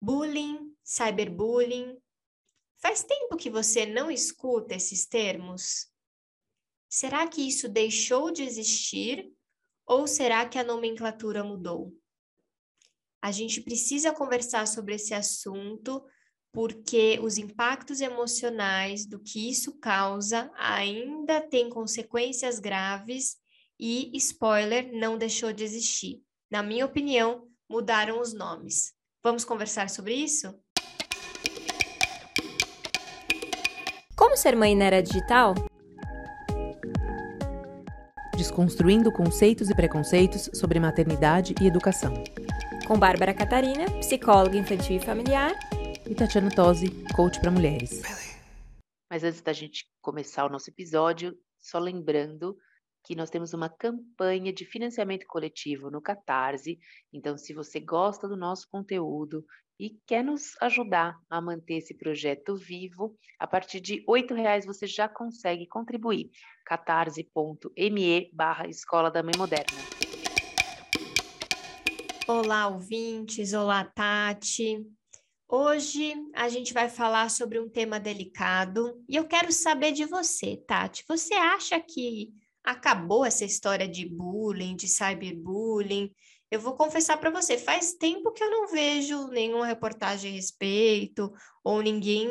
Bullying, cyberbullying. Faz tempo que você não escuta esses termos? Será que isso deixou de existir ou será que a nomenclatura mudou? A gente precisa conversar sobre esse assunto porque os impactos emocionais do que isso causa ainda tem consequências graves e, spoiler, não deixou de existir. Na minha opinião, mudaram os nomes. Vamos conversar sobre isso? Como ser mãe na era digital? Desconstruindo conceitos e preconceitos sobre maternidade e educação. Com Bárbara Catarina, psicóloga infantil e familiar, e Tatiana Tosi, coach para mulheres. Mas antes da gente começar o nosso episódio, só lembrando que nós temos uma campanha de financiamento coletivo no Catarse. Então, se você gosta do nosso conteúdo e quer nos ajudar a manter esse projeto vivo, a partir de R$ reais você já consegue contribuir. catarse.me barra Escola da Mãe Moderna. Olá, ouvintes. Olá, Tati. Hoje a gente vai falar sobre um tema delicado e eu quero saber de você, Tati. Você acha que acabou essa história de bullying, de cyberbullying? Eu vou confessar para você, faz tempo que eu não vejo nenhuma reportagem a respeito ou ninguém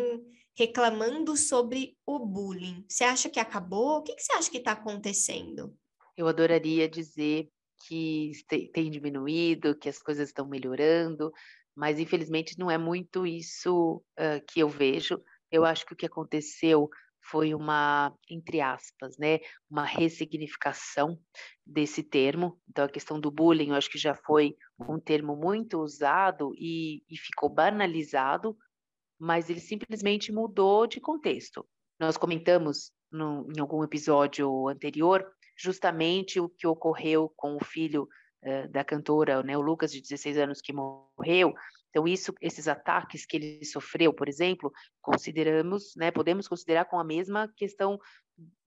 reclamando sobre o bullying. Você acha que acabou? O que, que você acha que está acontecendo? Eu adoraria dizer que tem diminuído, que as coisas estão melhorando, mas infelizmente não é muito isso uh, que eu vejo. Eu acho que o que aconteceu foi uma, entre aspas, né, uma ressignificação desse termo. Então, a questão do bullying, eu acho que já foi um termo muito usado e, e ficou banalizado, mas ele simplesmente mudou de contexto. Nós comentamos no, em algum episódio anterior justamente o que ocorreu com o filho uh, da cantora, né, o Lucas, de 16 anos, que morreu. Então, isso, esses ataques que ele sofreu, por exemplo, consideramos, né, podemos considerar com a mesma questão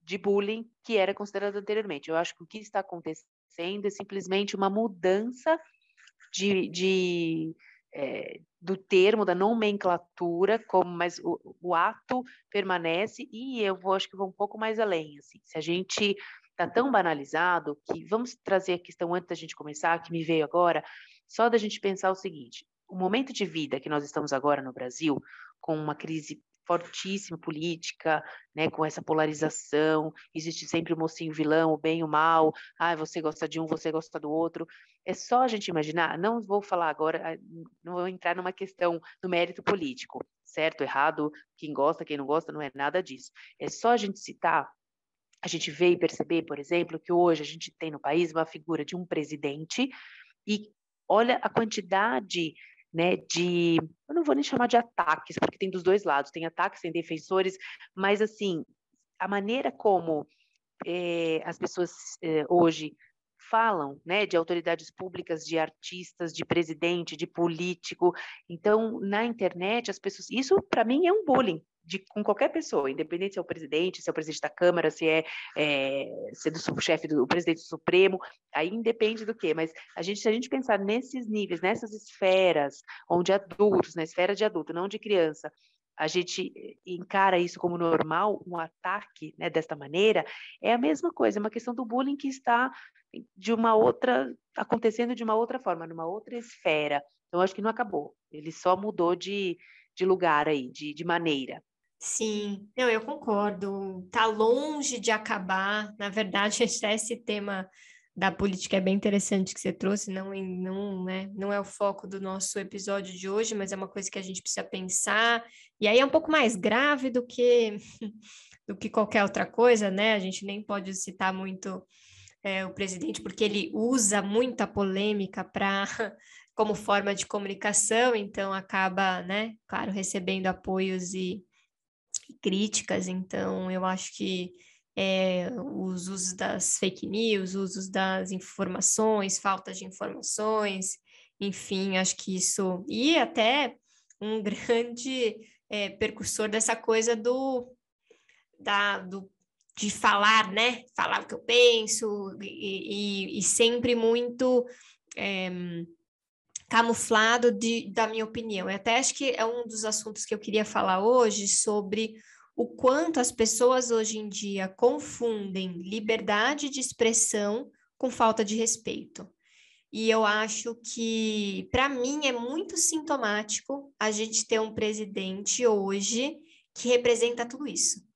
de bullying que era considerado anteriormente. Eu acho que o que está acontecendo é simplesmente uma mudança de, de é, do termo, da nomenclatura, como, mas o, o, ato permanece e eu vou, acho que vou um pouco mais além. Assim, se a gente está tão banalizado que vamos trazer a questão antes da gente começar, que me veio agora, só da gente pensar o seguinte: o momento de vida que nós estamos agora no Brasil, com uma crise fortíssima política, né, com essa polarização, existe sempre o mocinho vilão, o bem e o mal, ah, você gosta de um, você gosta do outro. É só a gente imaginar, não vou falar agora, ah, não vou entrar numa questão no mérito político, certo, errado, quem gosta, quem não gosta, não é nada disso. É só a gente citar a gente vê e perceber, por exemplo, que hoje a gente tem no país uma figura de um presidente e olha a quantidade né, de, eu não vou nem chamar de ataques, porque tem dos dois lados, tem ataques, tem defensores, mas assim, a maneira como é, as pessoas é, hoje falam, né, de autoridades públicas, de artistas, de presidente, de político. Então, na internet, as pessoas, isso para mim é um bullying, de, com qualquer pessoa, independente se é o presidente, se é o presidente da Câmara, se é, é se é do chefe do presidente do Supremo, aí independe do quê, mas a gente, se a gente pensar nesses níveis, nessas esferas, onde adultos, na esfera de adulto, não de criança, a gente encara isso como normal, um ataque né, desta maneira, é a mesma coisa, é uma questão do bullying que está de uma outra, acontecendo de uma outra forma, numa outra esfera. Então, acho que não acabou, ele só mudou de, de lugar aí, de, de maneira. Sim, não, eu concordo. Tá longe de acabar. Na verdade, esse tema da política é bem interessante que você trouxe, não, não, né, não é o foco do nosso episódio de hoje, mas é uma coisa que a gente precisa pensar. E aí é um pouco mais grave do que do que qualquer outra coisa, né? A gente nem pode citar muito é, o presidente porque ele usa muita polêmica para como forma de comunicação, então acaba, né, claro, recebendo apoios e críticas, então eu acho que é, os usos das fake news, usos das informações, falta de informações, enfim, acho que isso. E até um grande é, percursor dessa coisa do, da, do de falar, né? Falar o que eu penso, e, e, e sempre muito. É, camuflado de, da minha opinião. Eu até acho que é um dos assuntos que eu queria falar hoje sobre o quanto as pessoas hoje em dia confundem liberdade de expressão com falta de respeito. E eu acho que, para mim, é muito sintomático a gente ter um presidente hoje que representa tudo isso.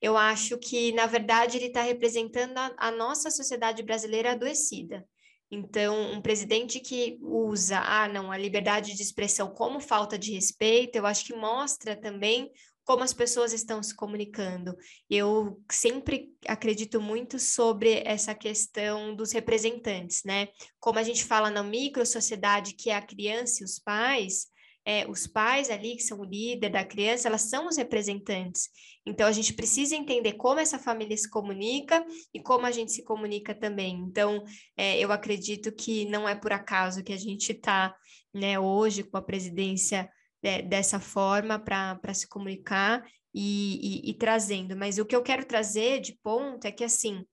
Eu acho que, na verdade, ele está representando a, a, nossa sociedade brasileira adoecida. Então, um presidente que usa, ah, não, a liberdade de expressão como falta de respeito, eu acho que mostra também como as pessoas estão se comunicando. Eu sempre acredito muito sobre essa questão dos representantes, né? Como a gente fala na micro sociedade, que é a criança e os pais, é, os pais ali, que são o líder da criança, elas são os representantes. Então, a gente precisa entender como essa família se comunica e como a gente se comunica também. Então, é, eu acredito que não é por acaso que a gente está né, hoje com a presidência é, dessa forma para se comunicar e, e, e trazendo. Mas o que eu quero trazer de ponto é que, assim,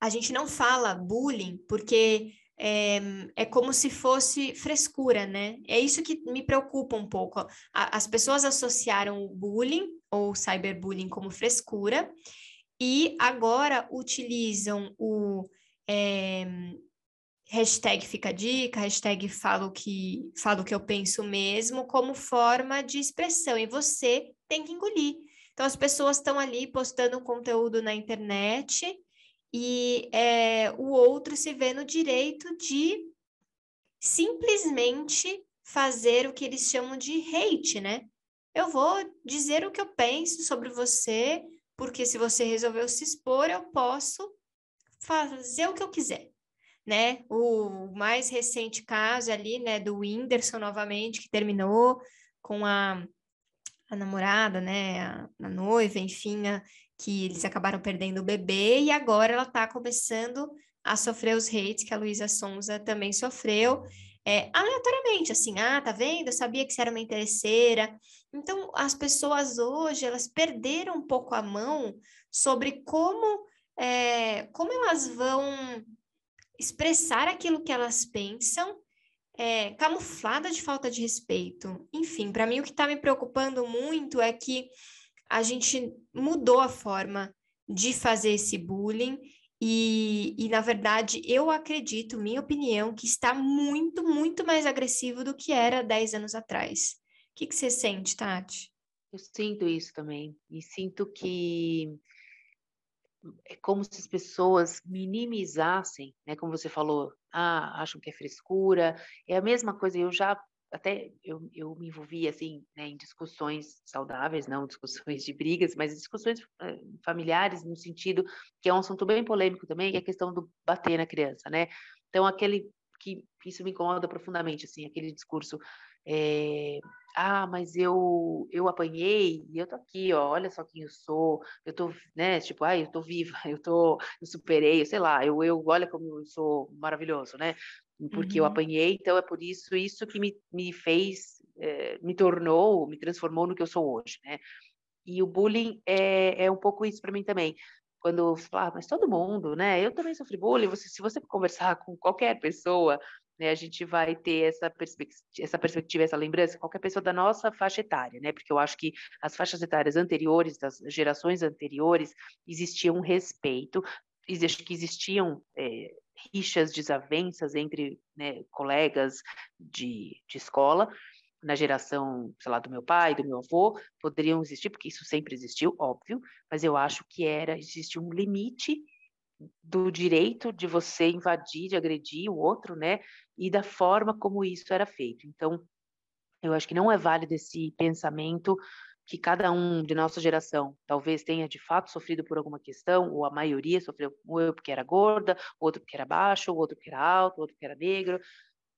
a gente não fala bullying porque é, é, como se fosse frescura, né? É isso que me preocupa um pouco. As pessoas associaram o bullying ou cyberbullying como frescura e agora utilizam o é, hashtag fica dica, hashtag falo que, falo que eu penso mesmo, como forma de expressão, e você tem que engolir. Então, as pessoas estão ali postando conteúdo na internet e é, o outro se vê no direito de simplesmente fazer o que eles chamam de hate, né? Eu vou dizer o que eu penso sobre você, porque se você resolveu se expor, eu posso fazer o que eu quiser né? O mais recente caso ali, né, do Whindersson novamente, que terminou com a, a namorada, né, a, a noiva, enfim, a, que eles acabaram perdendo o bebê e agora ela está começando a sofrer os hates que a Luísa Sonza também sofreu, é, aleatoriamente, assim, ah, tá vendo? Eu sabia que você era uma interesseira. Então, as pessoas hoje, elas perderam um pouco a mão sobre como, é, como elas vão expressar aquilo que elas pensam, é, camuflada de falta de respeito. Enfim, para mim o que está me preocupando muito é que a gente mudou a forma de fazer esse bullying e, e, na verdade, eu acredito, minha opinião, que está muito, muito mais agressivo do que era 10 anos atrás. O que, que você sente, Tati? Eu sinto isso também. E sinto que é como se as pessoas minimizassem, né? Como você falou, ah, acham que é frescura. É a mesma coisa. Eu já até eu, eu me envolvi assim né, em discussões saudáveis, não discussões de brigas, mas discussões eh, familiares no sentido que é um assunto bem polêmico também, que é a questão do bater na criança, né? Então aquele que isso me incomoda profundamente, assim, aquele discurso é, ah, mas eu eu apanhei e eu tô aqui, ó, olha só quem eu sou, eu tô, né, tipo, ai, eu tô viva, eu tô, eu superei, sei lá, eu, eu olha como eu sou maravilhoso, né? Porque uhum. eu apanhei, então é por isso, isso que me, me fez, é, me tornou, me transformou no que eu sou hoje, né? E o bullying é, é um pouco isso para mim também. Quando você fala, ah, mas todo mundo, né? Eu também sofri bullying. Você, se você conversar com qualquer pessoa, né, a gente vai ter essa, perspectiva, essa perspectiva, essa lembrança, qualquer pessoa da nossa faixa etária, né? Porque eu acho que as faixas etárias anteriores, das gerações anteriores, existia um respeito, que existiam é, rixas, desavenças entre né, colegas de, de escola, na geração, sei lá, do meu pai, do meu avô, poderiam existir, porque isso sempre existiu, óbvio, mas eu acho que era, existe um limite do direito de você invadir, de agredir o outro, né? E da forma como isso era feito. Então, eu acho que não é válido esse pensamento que cada um de nossa geração talvez tenha de fato sofrido por alguma questão, ou a maioria sofreu, ou eu porque era gorda, outro porque era baixo, outro porque era alto, outro porque era negro,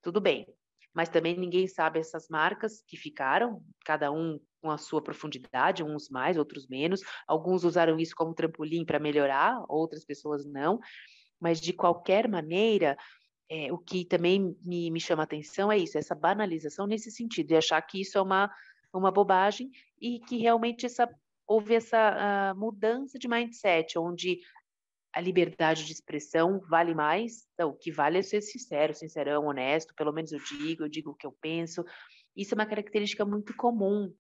tudo bem mas também ninguém sabe essas marcas que ficaram, cada um com a sua profundidade, uns mais, outros menos. Alguns usaram isso como trampolim para melhorar, outras pessoas não. Mas de qualquer maneira, é, o que também me, me chama atenção é isso, essa banalização nesse sentido, de achar que isso é uma, uma bobagem e que realmente essa, houve essa uh, mudança de mindset, onde a liberdade de expressão vale mais. Então, o que vale é ser sincero, sincerão, honesto, pelo menos eu digo, eu digo o que eu penso. Isso é uma característica muito comum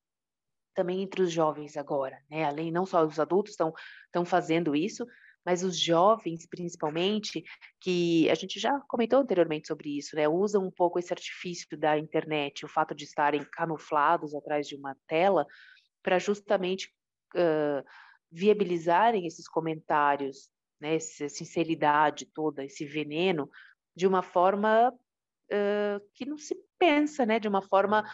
também entre os jovens agora, né? Além não só os adultos estão estão fazendo isso, mas os jovens principalmente, que a gente já comentou anteriormente sobre isso, né? Usam um pouco esse artifício da internet, o fato de estarem camuflados atrás de uma tela para justamente uh, viabilizarem esses comentários né, essa sinceridade toda, esse veneno, de uma forma uh, que não se pensa, né, de uma forma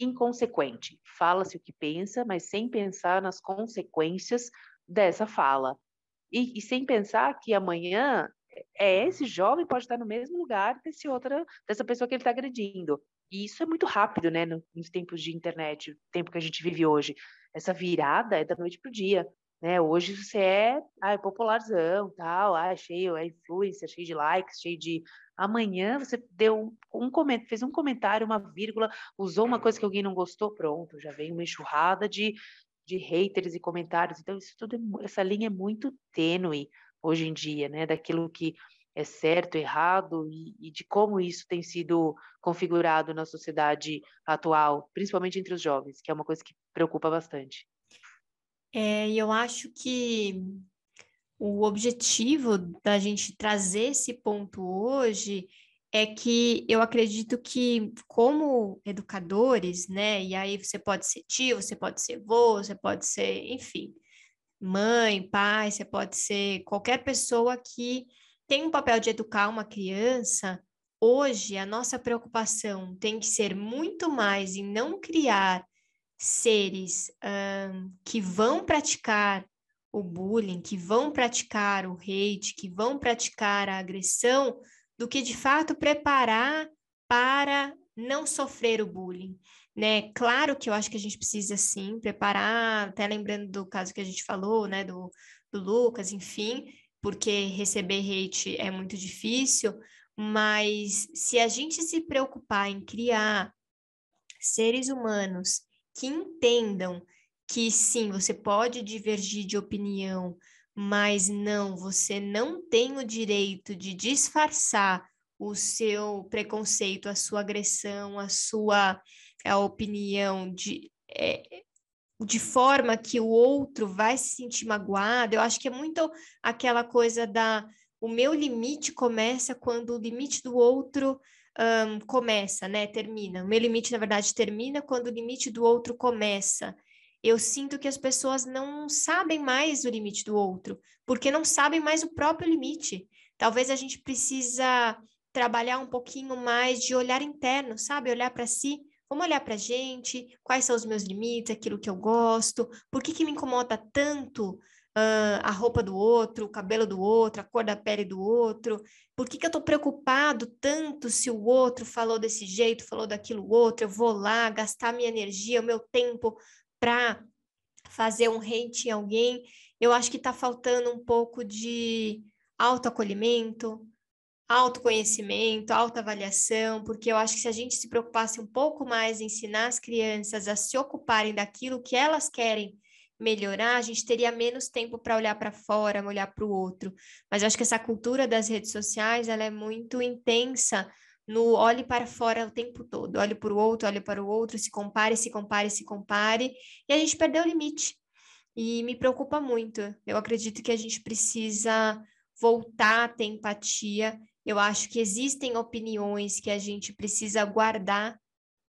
inconsequente. Fala-se o que pensa, mas sem pensar nas consequências dessa fala. E, e, sem pensar que amanhã é esse jovem pode estar no mesmo lugar desse outra, dessa pessoa que ele está agredindo. E isso é muito rápido, né, nos tempos de internet, o tempo que a gente vive hoje. Essa virada é da noite para o dia. Né? Hoje você é, ah, é popularzão, tal, ah, cheio, é influência, cheio de likes, cheio de. Amanhã você deu um comentário, fez um comentário, uma vírgula, usou uma coisa que alguém não gostou, pronto, já vem uma enxurrada de, de haters e comentários. Então, isso tudo, é essa linha é muito tênue hoje em dia, né? Daquilo que é certo, errado e, e, de como isso tem sido configurado na sociedade atual, principalmente entre os jovens, que é uma coisa que preocupa bastante. É, eu acho que o objetivo da gente trazer esse ponto hoje é que eu acredito que, como educadores, né, e aí você pode ser tio, você pode ser vô, você pode ser, enfim, mãe, pai, você pode ser qualquer pessoa que tem um papel de educar uma criança. Hoje, a nossa preocupação tem que ser muito mais em não criar seres que vão praticar o bullying, que vão praticar o hate, que vão praticar a agressão, do que de fato preparar para não sofrer o bullying. Né? Claro que eu acho que a gente precisa sim preparar, até lembrando do caso que a gente falou, né, do, do Lucas, enfim, porque receber hate é muito difícil, mas se a gente se preocupar em criar seres humanos que entendam que sim, você pode divergir de opinião, mas não, você não tem o direito de disfarçar o seu preconceito, a sua agressão, a sua a opinião de, é, de forma que o outro vai se sentir magoado. Eu acho que é muito aquela coisa da o meu limite começa quando o limite do outro um, começa, né? Termina. O meu limite, na verdade, termina quando o limite do outro começa. Eu sinto que as pessoas não sabem mais o limite do outro, porque não sabem mais o próprio limite. Talvez a gente precisa trabalhar um pouquinho mais de olhar interno, sabe? Olhar para si. Vamos olhar para a gente, quais são os meus limites, aquilo que eu gosto, por que, que me incomoda tanto uh, a roupa do outro, o cabelo do outro, a cor da pele do outro? Por que, que eu estou preocupado tanto se o outro falou desse jeito, falou daquilo outro? Eu vou lá gastar minha energia, o meu tempo para fazer um hate em alguém. Eu acho que está faltando um pouco de autoacolhimento, autoconhecimento, autoavaliação, porque eu acho que se a gente se preocupasse um pouco mais em ensinar as crianças a se ocuparem daquilo que elas querem melhorar, a gente teria menos tempo para olhar para fora, olhar para o outro. Mas eu acho que essa cultura das redes sociais, ela é muito intensa no olhe para fora o tempo todo, olhe para o outro, olhe para o outro, se compare, se compare, se compare, e a gente perdeu o limite. E me preocupa muito. Eu acredito que a gente precisa voltar a ter empatia. Eu acho que existem opiniões que a gente precisa guardar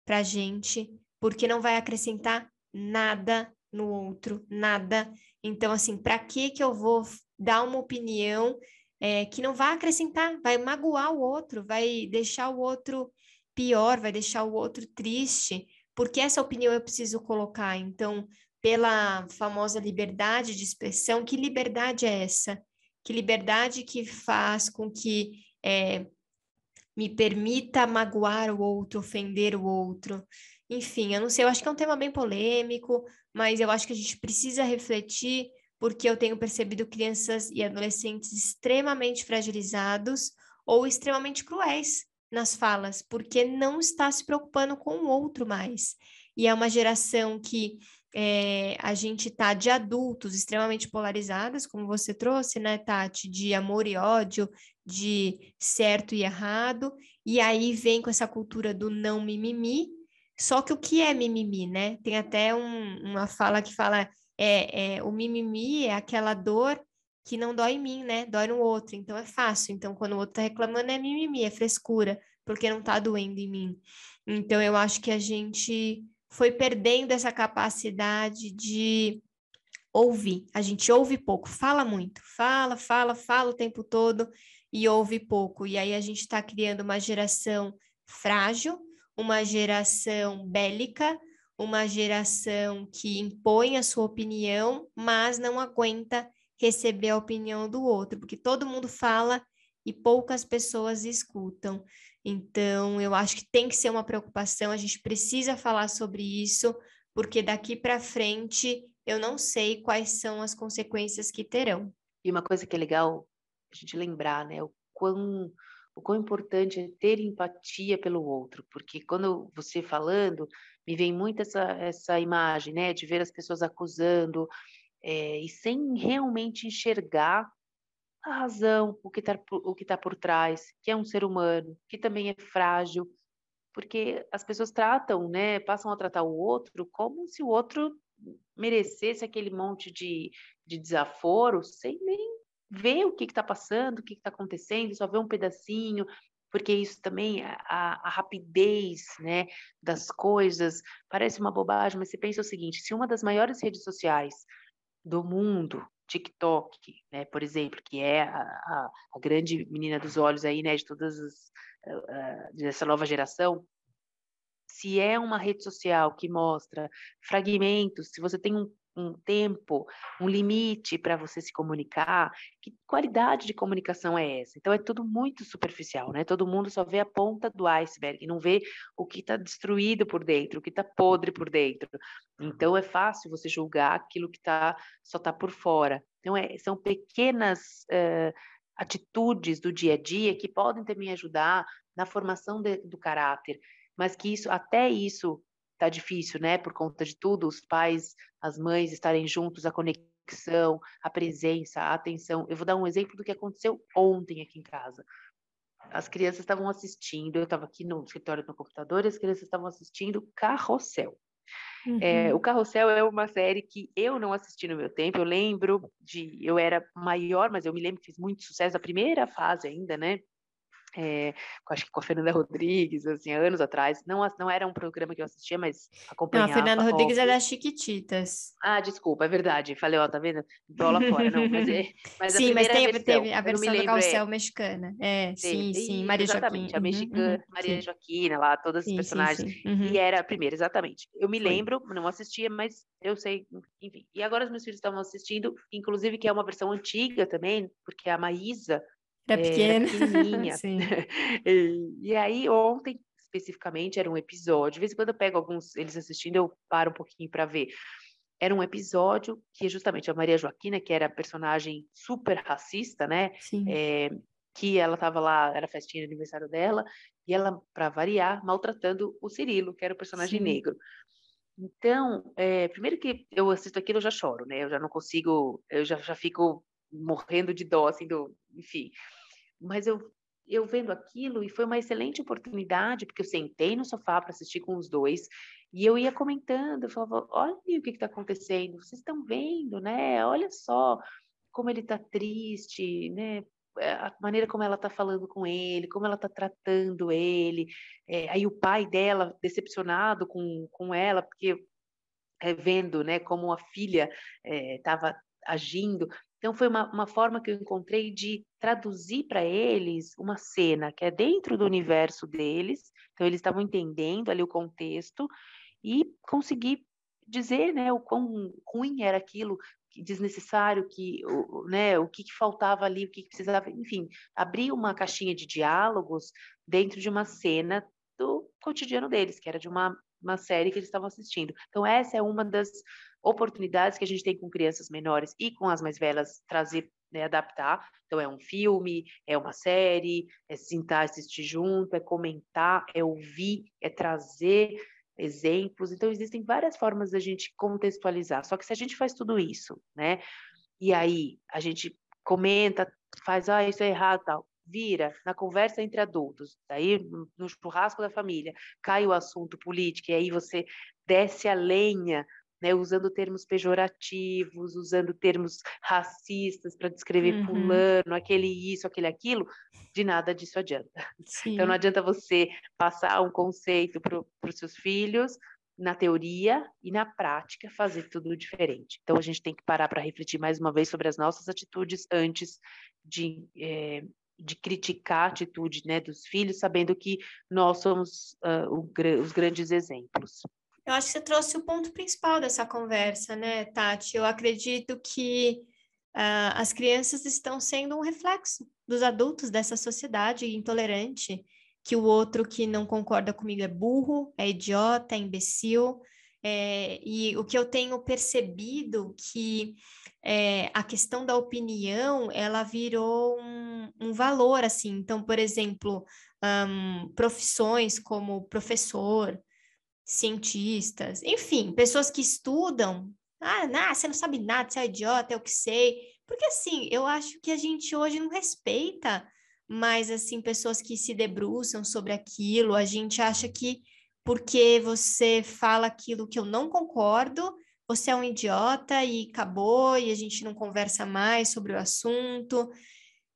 para a gente, porque não vai acrescentar nada no outro, nada. Então, assim, para que que eu vou dar uma opinião é, que não vai acrescentar, vai magoar o outro, vai deixar o outro pior, vai deixar o outro triste, porque essa opinião eu preciso colocar. Então, pela famosa liberdade de expressão, que liberdade é essa? Que liberdade que faz com que é, me permita magoar o outro, ofender o outro? Enfim, eu não sei, eu acho que é um tema bem polêmico, mas eu acho que a gente precisa refletir, porque eu tenho percebido crianças e adolescentes extremamente fragilizados ou extremamente cruéis, nas falas, porque não está se preocupando com o outro mais. E é uma geração que é, a gente tá de adultos extremamente polarizadas, como você trouxe, né, Tati, de amor e ódio, de certo e errado, e aí vem com essa cultura do não mimimi. Só que o que é mimimi, né? Tem até um, uma fala que fala é, é o mimimi é aquela dor que não dói em mim, né? Dói no outro, então é fácil. Então, quando o outro tá reclamando, é mimimi, é frescura, porque não tá doendo em mim. Então, eu acho que a gente foi perdendo essa capacidade de ouvir. A gente ouve pouco, fala muito, fala, fala, fala o tempo todo e ouve pouco. E aí a gente está criando uma geração frágil, uma geração bélica, uma geração que impõe a sua opinião, mas não aguenta receber a opinião do outro, porque todo mundo fala e poucas pessoas escutam. Então, eu acho que tem que ser uma preocupação, a gente precisa falar sobre isso, porque daqui para frente eu não sei quais são as consequências que terão. E uma coisa que é legal a gente lembrar, né, o quão o quão importante é ter empatia pelo outro, porque quando você falando, me vem muito essa, essa imagem, né, de ver as pessoas acusando é, e sem realmente enxergar a razão, o que está o que tá por trás, que é um ser humano, que também é frágil, porque as pessoas tratam, né, passam a tratar o outro como se o outro merecesse aquele monte de, de desaforo, sem nem ver o que está passando, o que está acontecendo, só ver um pedacinho, porque isso também, a, a, rapidez né, das coisas, parece uma bobagem, mas você pensa o seguinte: se uma das maiores redes sociais do mundo TikTok, né, por exemplo, que é a, a, a, grande menina dos olhos aí, né, de todas as uh, dessa nova geração, se é uma rede social que mostra fragmentos, se você tem um, um tempo, um limite para você se comunicar, que qualidade de comunicação é essa? Então é tudo muito superficial, né? Todo mundo só vê a ponta do iceberg, não vê o que está destruído por dentro, o que está podre por dentro. Então é fácil você julgar aquilo que tá, só está por fora. Então é, são pequenas uh, atitudes do dia a dia que podem também ajudar na formação de, do caráter mas que isso até isso tá difícil, né? Por conta de tudo, os pais, as mães estarem juntos, a conexão, a presença, a atenção. Eu vou dar um exemplo do que aconteceu ontem aqui em casa. As crianças estavam assistindo, eu estava aqui no escritório no computador, e as crianças estavam assistindo Carrossel. Uhum. É, o Carrossel é uma série que eu não assisti no meu tempo. Eu lembro de. Eu era maior, mas eu me lembro que fez muito sucesso da primeira fase ainda, né? É, acho que com a Fernanda Rodrigues, assim, anos atrás. Não, não era um programa que eu assistia, mas acompanhava. Não, a Fernanda Rodrigues é das Chiquititas. Ah, desculpa, é verdade. Falei, ó, tá vendo? Bola fora, não. Mas, é, mas sim, mas teve, versão, teve a versão do Carrossel é... mexicana. É, sim, sim, Maria exatamente, Joaquina. a mexicana, uhum, Maria sim. Joaquina, lá, as personagens. Sim, sim. Uhum. E era a primeira, exatamente. Eu me Foi. lembro, não assistia, mas eu sei, enfim. E agora os meus filhos estavam assistindo, inclusive que é uma versão antiga também, porque a Maísa era pequena. Era pequenininha. e, e aí, ontem, especificamente, era um episódio. De vez em quando eu pego alguns, eles assistindo, eu paro um pouquinho para ver. Era um episódio que justamente a Maria Joaquina, que era personagem super racista, né? É, que ela estava lá, era festinha de aniversário dela, e ela, para variar, maltratando o Cirilo, que era o personagem Sim. negro. Então, é, primeiro que eu assisto aquilo, eu já choro, né? Eu já não consigo, eu já, já fico morrendo de dó, assim, do, enfim. Mas eu, eu vendo aquilo, e foi uma excelente oportunidade, porque eu sentei no sofá para assistir com os dois, e eu ia comentando, eu falava, olha o que está acontecendo, vocês estão vendo, né? Olha só como ele está triste, né? É, a maneira como ela está falando com ele, como ela está tratando ele, é, aí o pai dela decepcionado com, com ela, porque é, vendo né, como a filha estava é, agindo. Então, foi uma, uma forma que eu encontrei de traduzir para eles uma cena que é dentro do universo deles, então eles estavam entendendo ali o contexto e conseguir dizer né, o quão ruim era aquilo, desnecessário, que, né, o que, que faltava ali, o que, que precisava, enfim, abrir uma caixinha de diálogos dentro de uma cena do cotidiano deles, que era de uma, uma série que eles estavam assistindo. Então, essa é uma das oportunidades que a gente tem com crianças menores e com as mais velhas trazer né, adaptar. Então, é um filme, é uma série, é sentar, assistir junto, é comentar, é ouvir, é trazer exemplos. Então, existem várias formas da gente contextualizar. Só que se a gente faz tudo isso, né, e aí a gente comenta, faz, ah, isso é errado, tal, vira na conversa entre adultos, daí no churrasco da família, cai o assunto político, e aí você desce a lenha né, usando termos pejorativos, usando termos racistas para descrever uhum. fulano, aquele isso, aquele aquilo, de nada disso adianta. Sim. Então não adianta você passar um conceito para os seus filhos na teoria e na prática fazer tudo diferente. Então a gente tem que parar para refletir mais uma vez sobre as nossas atitudes antes de é, de criticar a atitude né, dos filhos, sabendo que nós somos uh, o, os grandes exemplos. Eu acho que você trouxe o ponto principal dessa conversa, né, Tati? Eu acredito que uh, as crianças estão sendo um reflexo dos adultos dessa sociedade intolerante, que o outro que não concorda comigo é burro, é idiota, é imbecil. É, e o que eu tenho percebido que é, a questão da opinião ela virou um, um valor assim. Então, por exemplo, um, profissões como professor, cientistas, enfim, pessoas que estudam. Ah, não, você não sabe nada, você é idiota, é o que sei. Porque assim, eu acho que a gente hoje não respeita mais assim pessoas que se debruçam sobre aquilo. A gente acha que porque você fala aquilo que eu não concordo, você é um idiota e acabou, e a gente não conversa mais sobre o assunto.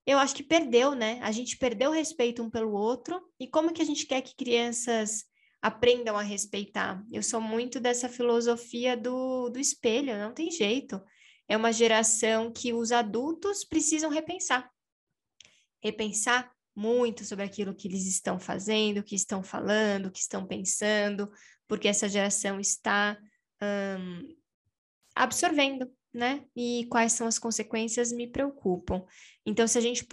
Eu acho que perdeu, né? A gente perdeu o respeito um pelo outro, e como que a gente quer que crianças aprendam a respeitar. Eu sou muito dessa filosofia do, do espelho, não tem jeito. É uma geração que os adultos precisam repensar. Repensar muito sobre aquilo que eles estão fazendo, que estão falando, que estão pensando, porque essa geração está um, absorvendo, né? E quais são as consequências me preocupam. Então, se a gente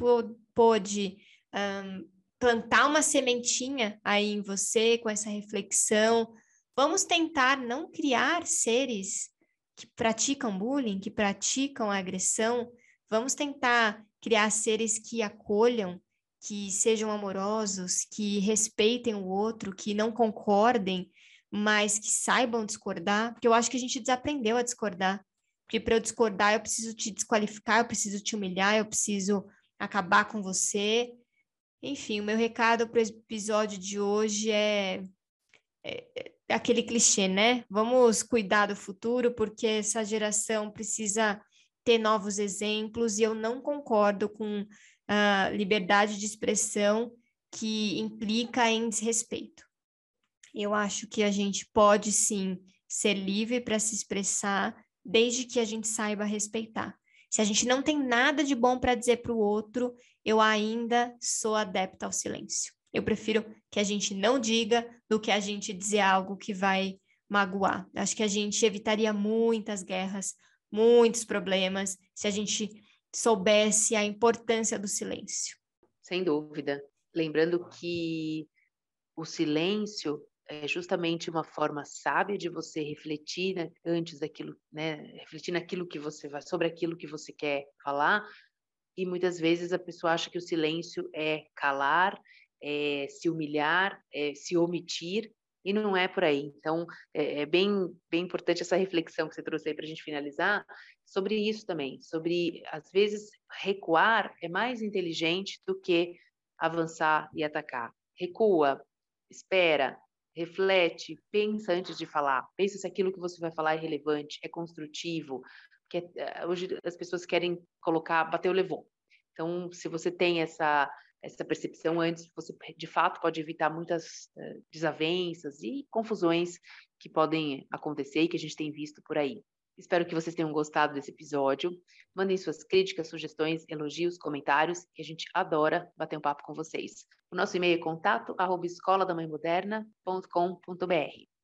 pôde um, plantar uma sementinha aí em você com essa reflexão. Vamos tentar não criar seres que praticam bullying, que praticam agressão. Vamos tentar criar seres que acolham, que sejam amorosos, que respeitem o outro, que não concordem, mas que saibam discordar, porque eu acho que a gente desaprendeu a discordar. Porque para eu discordar, eu preciso te desqualificar, eu preciso te humilhar, eu preciso acabar com você. Enfim, o meu recado para o episódio de hoje é, é, é, aquele clichê, né? Vamos cuidar do futuro, porque essa geração precisa ter novos exemplos, e eu não concordo com a liberdade de expressão que implica em desrespeito. Eu acho que a gente pode sim ser livre para se expressar, desde que a gente saiba respeitar. Se a gente não tem nada de bom para dizer para o outro, eu ainda sou adepta ao silêncio. Eu prefiro que a gente não diga do que a gente dizer algo que vai magoar. Acho que a gente evitaria muitas guerras, muitos problemas, se a gente soubesse a importância do silêncio. Sem dúvida. Lembrando que o silêncio é justamente uma forma sábia de você refletir né, antes daquilo, né, refletir naquilo que você vai, sobre aquilo que você quer falar, e muitas vezes a pessoa acha que o silêncio é calar, é se humilhar, é se omitir, e não é por aí. Então, é, é bem, bem importante essa reflexão que você trouxe aí para a gente finalizar sobre isso também, sobre, às vezes, recuar é mais inteligente do que avançar e atacar. Recua, espera, reflete, pensa antes de falar, pensa se aquilo que você vai falar é relevante, é construtivo, que é, hoje as pessoas querem colocar bateu levou. Então, se você tem essa essa percepção antes, você de fato pode evitar muitas uh, desavenças e confusões que podem acontecer e que a gente tem visto por aí. Espero que vocês tenham gostado desse episódio. Mandem suas críticas, sugestões, elogios, comentários, que a gente adora bater um papo com vocês. O nosso e-mail é contato arroba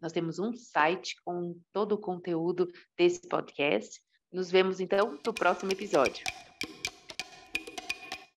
Nós temos um site com todo o conteúdo desse podcast nos vemos então no próximo episódio.